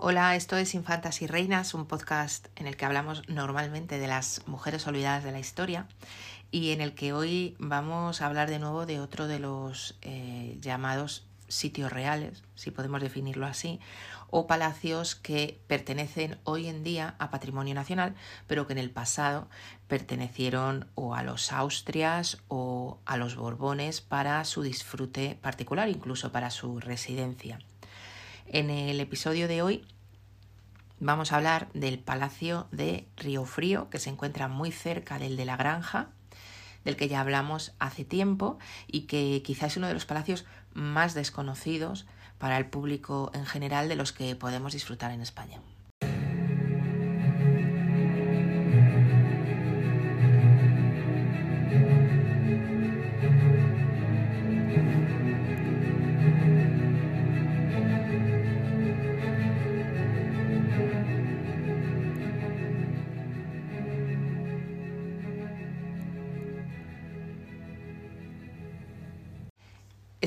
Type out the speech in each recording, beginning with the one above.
Hola, esto es Infantas y Reinas, un podcast en el que hablamos normalmente de las mujeres olvidadas de la historia y en el que hoy vamos a hablar de nuevo de otro de los eh, llamados sitios reales, si podemos definirlo así, o palacios que pertenecen hoy en día a patrimonio nacional, pero que en el pasado pertenecieron o a los Austrias o a los Borbones para su disfrute particular, incluso para su residencia. En el episodio de hoy vamos a hablar del Palacio de Río Frío, que se encuentra muy cerca del de la Granja, del que ya hablamos hace tiempo y que quizás es uno de los palacios más desconocidos para el público en general de los que podemos disfrutar en España.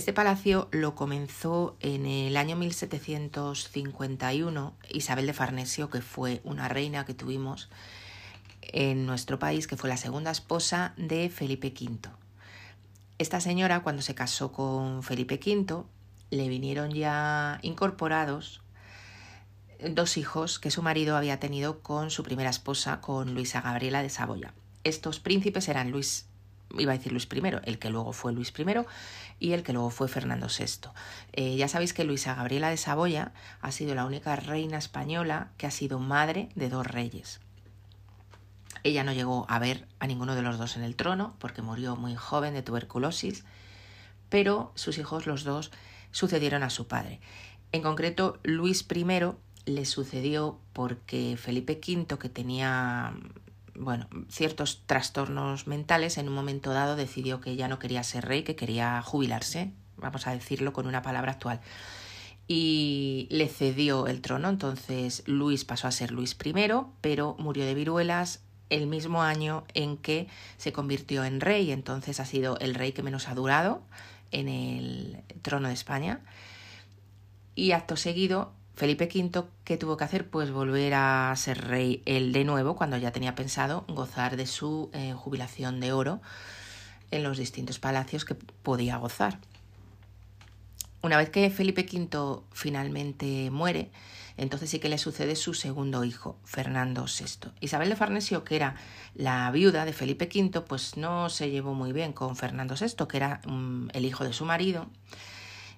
Este palacio lo comenzó en el año 1751 Isabel de Farnesio, que fue una reina que tuvimos en nuestro país, que fue la segunda esposa de Felipe V. Esta señora, cuando se casó con Felipe V, le vinieron ya incorporados dos hijos que su marido había tenido con su primera esposa, con Luisa Gabriela de Saboya. Estos príncipes eran Luis iba a decir Luis I, el que luego fue Luis I y el que luego fue Fernando VI. Eh, ya sabéis que Luisa Gabriela de Saboya ha sido la única reina española que ha sido madre de dos reyes. Ella no llegó a ver a ninguno de los dos en el trono porque murió muy joven de tuberculosis, pero sus hijos los dos sucedieron a su padre. En concreto, Luis I le sucedió porque Felipe V, que tenía bueno, ciertos trastornos mentales, en un momento dado decidió que ya no quería ser rey, que quería jubilarse, vamos a decirlo con una palabra actual. Y le cedió el trono, entonces Luis pasó a ser Luis I, pero murió de viruelas el mismo año en que se convirtió en rey, entonces ha sido el rey que menos ha durado en el trono de España. Y acto seguido Felipe V, ¿qué tuvo que hacer? Pues volver a ser rey él de nuevo, cuando ya tenía pensado gozar de su eh, jubilación de oro en los distintos palacios que podía gozar. Una vez que Felipe V finalmente muere, entonces sí que le sucede su segundo hijo, Fernando VI. Isabel de Farnesio, que era la viuda de Felipe V, pues no se llevó muy bien con Fernando VI, que era mm, el hijo de su marido,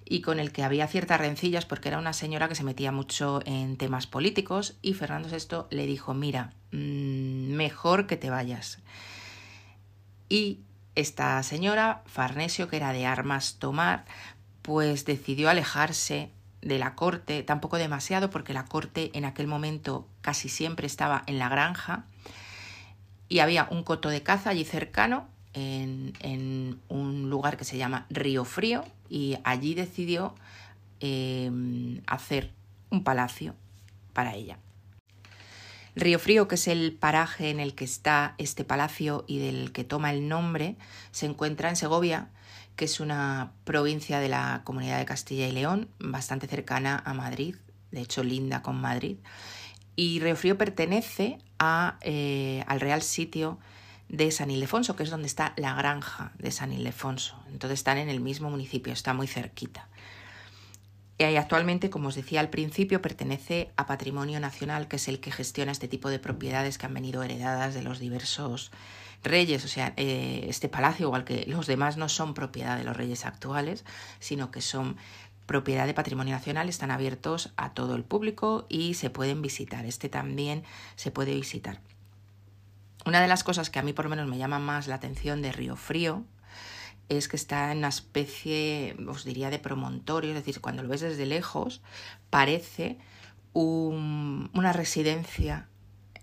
y con el que había ciertas rencillas porque era una señora que se metía mucho en temas políticos y Fernando VI le dijo, mira, mm, mejor que te vayas. Y esta señora, Farnesio, que era de armas tomar, pues decidió alejarse de la corte, tampoco demasiado, porque la corte en aquel momento casi siempre estaba en la granja y había un coto de caza allí cercano en, un lugar que se llama Río Frío y allí decidió em, hacer un palacio para ella. Río Frío, que es el paraje en el que está este palacio y del que toma el nombre, se encuentra en Segovia, que es una provincia de la Comunidad de Castilla y León, bastante cercana a Madrid, de hecho linda con Madrid. Y Río Frío pertenece eh, al Real Sitio de San Ildefonso, que es donde está la granja de San Ildefonso. Entonces están en el mismo municipio, está muy cerquita. Y actualmente, como os decía al principio, pertenece a Patrimonio Nacional, que es el que gestiona este tipo de propiedades que han venido heredadas de los diversos reyes. O sea, eh, este palacio, igual que los demás, no son propiedad de los reyes actuales, sino que son propiedad de Patrimonio Nacional, están abiertos a todo el público y se pueden visitar. Este también se puede visitar. Una de las cosas que a mí por lo menos me llama más la atención de Río Frío es que está en una especie, os diría, de promontorio, es decir, cuando lo ves desde lejos, parece una residencia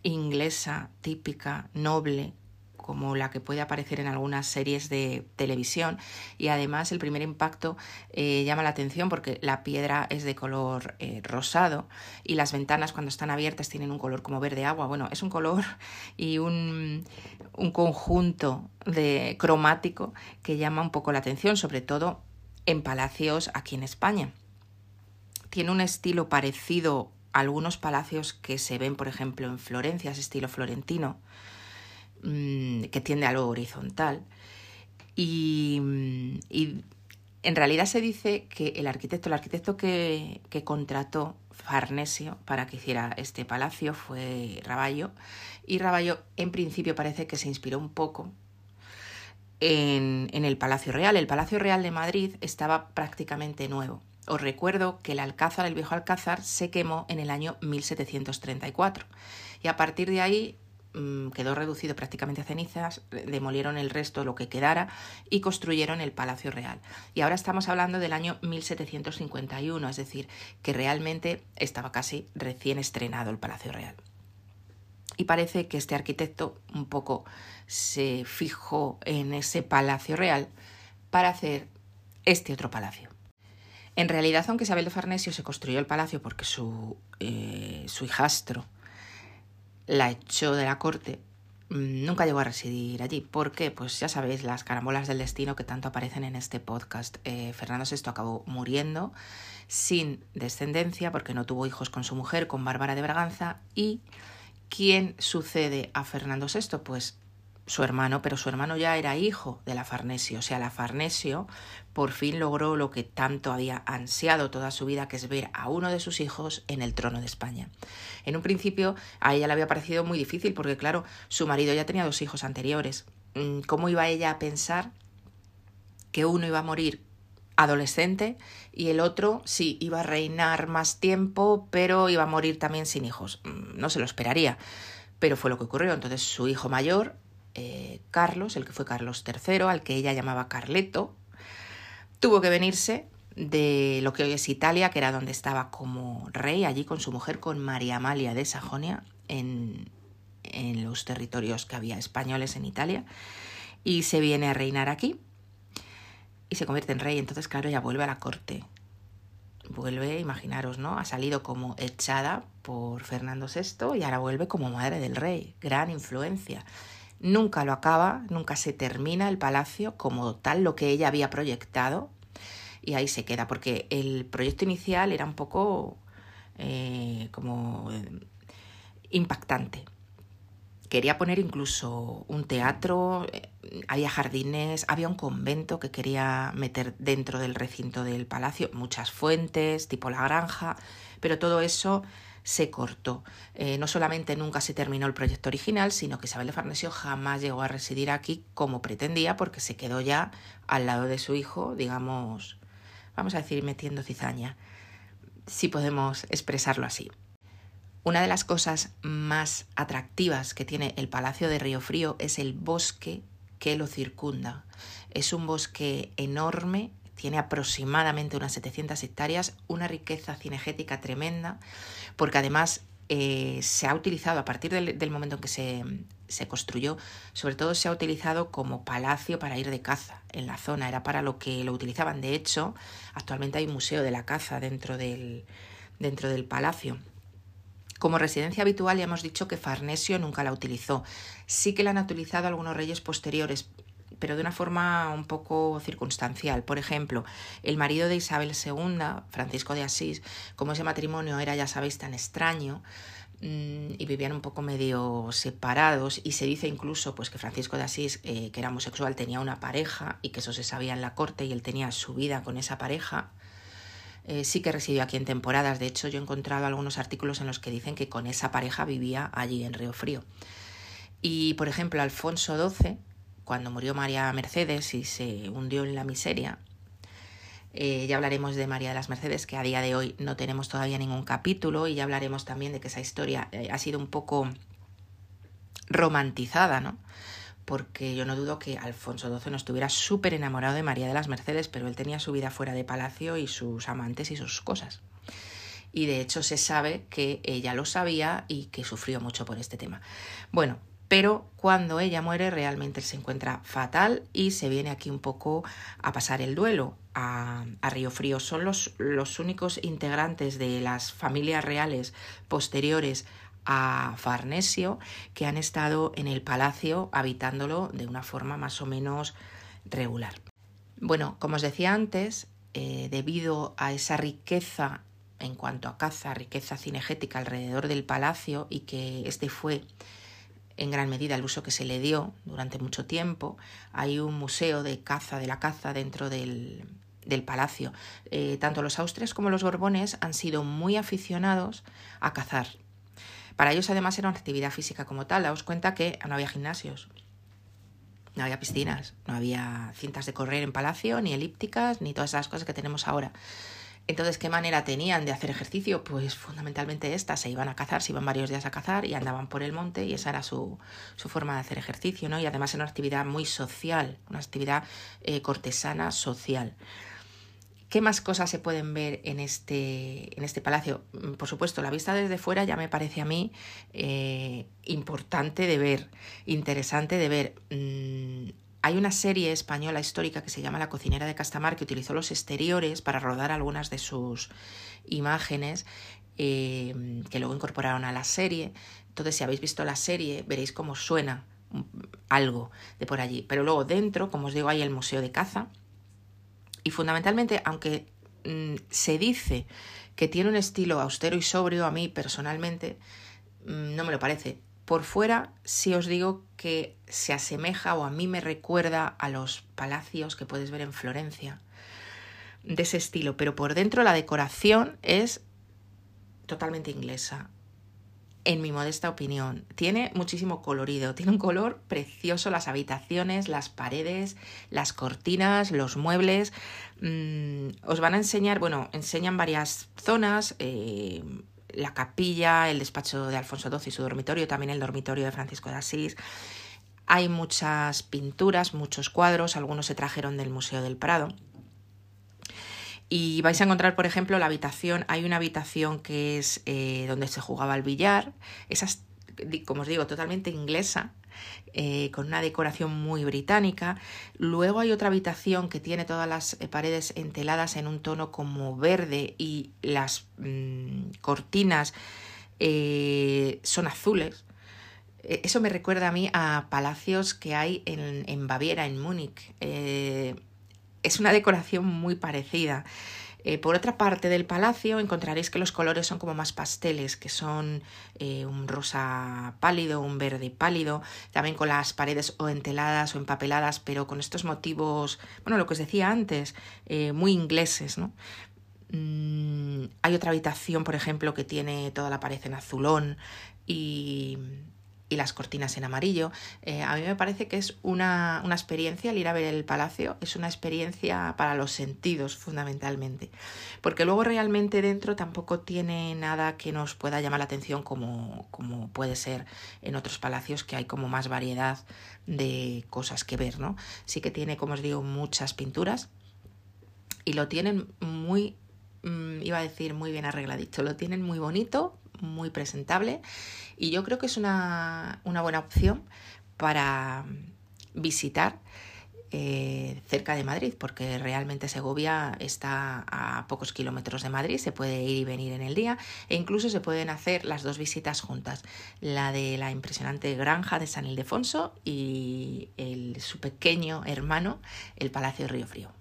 inglesa típica, noble, como la que puede aparecer en algunas series de televisión y además el primer impacto eh, llama la atención porque la piedra es de color eh, rosado y las ventanas cuando están abiertas tienen un color como verde agua. Bueno, es un color y un, un conjunto de cromático que llama un poco la atención, sobre todo en palacios aquí en España. Tiene un estilo parecido algunos palacios que se ven, por ejemplo, en Florencia, ese estilo florentino, mm, que tiende a lo horizontal. Y, y, en realidad se dice que el arquitecto, el arquitecto que, que contrató Farnesio para que hiciera este palacio fue Raballo. Y Raballo en principio parece que se inspiró un poco en, en, el Palacio Real. El Palacio Real de Madrid estaba prácticamente nuevo. Os recuerdo que el Alcázar, el viejo Alcázar, se quemó en el año 1734 y a partir de ahí quedó reducido prácticamente a cenizas, demolieron el resto, lo que quedara, y construyeron el Palacio Real. Y ahora estamos hablando del año 1751, es decir, que realmente estaba casi recién estrenado el Palacio Real. Y parece que este arquitecto un poco se fijó en ese Palacio Real para hacer este otro palacio. En realidad, aunque Isabel de Farnesio se construyó el palacio porque su, eh, su hijastro la echó de la corte, mm, nunca llegó a residir allí. ¿Por qué? Pues ya sabéis, las carambolas del destino que tanto aparecen en este podcast. Eh, Fernando VI acabó muriendo sin descendencia porque no tuvo hijos con su mujer, con Bárbara de Braganza. ¿Y quién sucede a Fernando VI? Pues su hermano, pero su hermano ya era hijo de la Farnesio, o sea, la Farnesio por fin logró lo que tanto había ansiado toda su vida, que es ver a uno de sus hijos en el trono de España. En un principio a ella le había parecido muy difícil porque, claro, su marido ya tenía dos hijos anteriores. Mm, ¿Cómo iba ella a pensar que uno iba a morir adolescente y el otro sí iba a reinar más tiempo, pero iba a morir también sin hijos? Mm, no se lo esperaría, pero fue lo que ocurrió. Entonces su hijo mayor eh, Carlos, el que fue Carlos III, al que ella llamaba Carleto, tuvo que venirse de lo que hoy es Italia, que era donde estaba como rey, allí con su mujer, con María Amalia de Sajonia, en, en los territorios que había españoles en Italia, y se viene a reinar aquí y se convierte en rey. Entonces, claro, ella vuelve a la corte. Vuelve, imaginaros, ¿no? Ha salido como echada por Fernando VI y ahora vuelve como madre del rey. Gran influencia nunca lo acaba, nunca se termina el palacio como tal, lo que ella había proyectado, y ahí se queda, porque el proyecto inicial era un poco eh, como eh, impactante. Quería poner incluso un teatro, eh, había jardines, había un convento que quería meter dentro del recinto del palacio, muchas fuentes, tipo la granja, pero todo eso se cortó. Eh, no solamente nunca se terminó el proyecto original, sino que Isabel de Farnesio jamás llegó a residir aquí como pretendía, porque se quedó ya al lado de su hijo, digamos, vamos a decir, metiendo cizaña, si podemos expresarlo así. Una de las cosas más atractivas que tiene el Palacio de Río Frío es el bosque que lo circunda. Es un bosque enorme, tiene aproximadamente unas 700 hectáreas, una riqueza cinegética tremenda, porque además eh, se ha utilizado a partir del, momento en que se, se, construyó, sobre todo se ha utilizado como palacio para ir de caza en la zona, era para lo que lo utilizaban. De hecho, actualmente hay un museo de la caza dentro del, dentro del palacio. Como residencia habitual ya hemos dicho que Farnesio nunca la utilizó. Sí que la han utilizado algunos reyes posteriores, pero de una forma un poco circunstancial. Por ejemplo, el marido de Isabel II, Francisco de Asís, como ese matrimonio era, ya sabéis, tan extraño, mm, y vivían un poco medio separados y se dice incluso pues que Francisco de Asís eh, que era homosexual tenía una pareja y que eso se sabía en la corte y él tenía su vida con esa pareja. Eh, sí que residió aquí en temporadas. De hecho yo he encontrado algunos artículos en los que dicen que con esa pareja vivía allí en Río Frío. Y por ejemplo Alfonso XII cuando murió María Mercedes y se hundió en la miseria. Eh, ya hablaremos de María de las Mercedes, que a día de hoy no tenemos todavía ningún capítulo, y ya hablaremos también de que esa historia eh, ha sido un poco romantizada, ¿no? Porque yo no dudo que Alfonso XII no estuviera súper enamorado de María de las Mercedes, pero él tenía su vida fuera de palacio y sus amantes y sus cosas. Y de hecho se sabe que ella lo sabía y que sufrió mucho por este tema. Bueno, pero cuando ella muere realmente se encuentra fatal y se viene aquí un poco a pasar el duelo a, a Río Frío. Son los, los únicos integrantes de las familias reales posteriores a Farnesio que han estado en el palacio habitándolo de una forma más o menos regular. Bueno, como os decía antes, eh, debido a esa riqueza en cuanto a caza, riqueza cinegética alrededor del palacio y que este fue en gran medida el uso que se le dio durante mucho tiempo. Hay un museo de caza, de la caza dentro del, del palacio. Eh, tanto los austres como los borbones han sido muy aficionados a cazar. Para ellos además era una actividad física como tal. Daos cuenta que no había gimnasios, no había piscinas, no había cintas de correr en palacio, ni elípticas, ni todas esas cosas que tenemos ahora. Entonces, ¿qué manera tenían de hacer ejercicio? Pues fundamentalmente esta, se iban a cazar, se iban varios días a cazar y andaban por el monte y esa era su, su forma de hacer ejercicio, ¿no? Y además era una actividad muy social, una actividad eh, cortesana social. ¿Qué más cosas se pueden ver en este, en este palacio? Mm, por supuesto, la vista desde fuera ya me parece a mí eh, importante de ver, interesante de ver. Mm, hay una serie española histórica que se llama La cocinera de Castamar que utilizó los exteriores para rodar algunas de sus imágenes eh, que luego incorporaron a la serie. Entonces, si habéis visto la serie, veréis cómo suena algo de por allí. Pero luego dentro, como os digo, hay el Museo de Caza. Y fundamentalmente, aunque mm, se dice que tiene un estilo austero y sobrio, a mí personalmente mm, no me lo parece. Por fuera sí os digo que se asemeja o a mí me recuerda a los palacios que puedes ver en Florencia, de ese estilo, pero por dentro la decoración es totalmente inglesa, en mi modesta opinión. Tiene muchísimo colorido, tiene un color precioso las habitaciones, las paredes, las cortinas, los muebles. Mm, os van a enseñar, bueno, enseñan varias zonas, eh, la capilla, el despacho de Alfonso XII y su dormitorio, también el dormitorio de Francisco de Asís. Hay muchas pinturas, muchos cuadros, algunos se trajeron del Museo del Prado. Y vais a encontrar, por ejemplo, la habitación, hay una habitación que es eh, donde se jugaba al billar, esa es, como os digo, totalmente inglesa, eh, con una decoración muy británica. Luego hay otra habitación que tiene todas las eh, paredes enteladas en un tono como verde y las mm, cortinas eh, son azules. Eso me recuerda a mí a palacios que hay en, en Baviera, en Múnich. es una decoración muy parecida. Eh, por otra parte del palacio encontraréis que los colores son como más pasteles, que son eh, un rosa pálido, un verde pálido, también con las paredes o enteladas o empapeladas, pero con estos motivos, bueno, lo que os decía antes, eh, muy ingleses, ¿no? Mm, hay otra habitación, por ejemplo, que tiene toda la pared en azulón y y las cortinas en amarillo. Eh, a mí me parece que es una, una, experiencia, el ir a ver el palacio, es una experiencia para los sentidos fundamentalmente, porque luego realmente dentro tampoco tiene nada que nos pueda llamar la atención como, como puede ser en otros palacios que hay como más variedad de cosas que ver, ¿no? Sí que tiene, como os digo, muchas pinturas y lo tienen muy, mm, iba a decir muy bien arregladito, lo tienen muy bonito, muy presentable y yo creo que es una, buena opción para visitar eh, cerca de Madrid, porque realmente Segovia está a pocos kilómetros de Madrid, se puede ir y venir en el día e incluso se pueden hacer las dos visitas juntas, la de la impresionante granja de San Ildefonso y su pequeño hermano, el Palacio de Río Frío.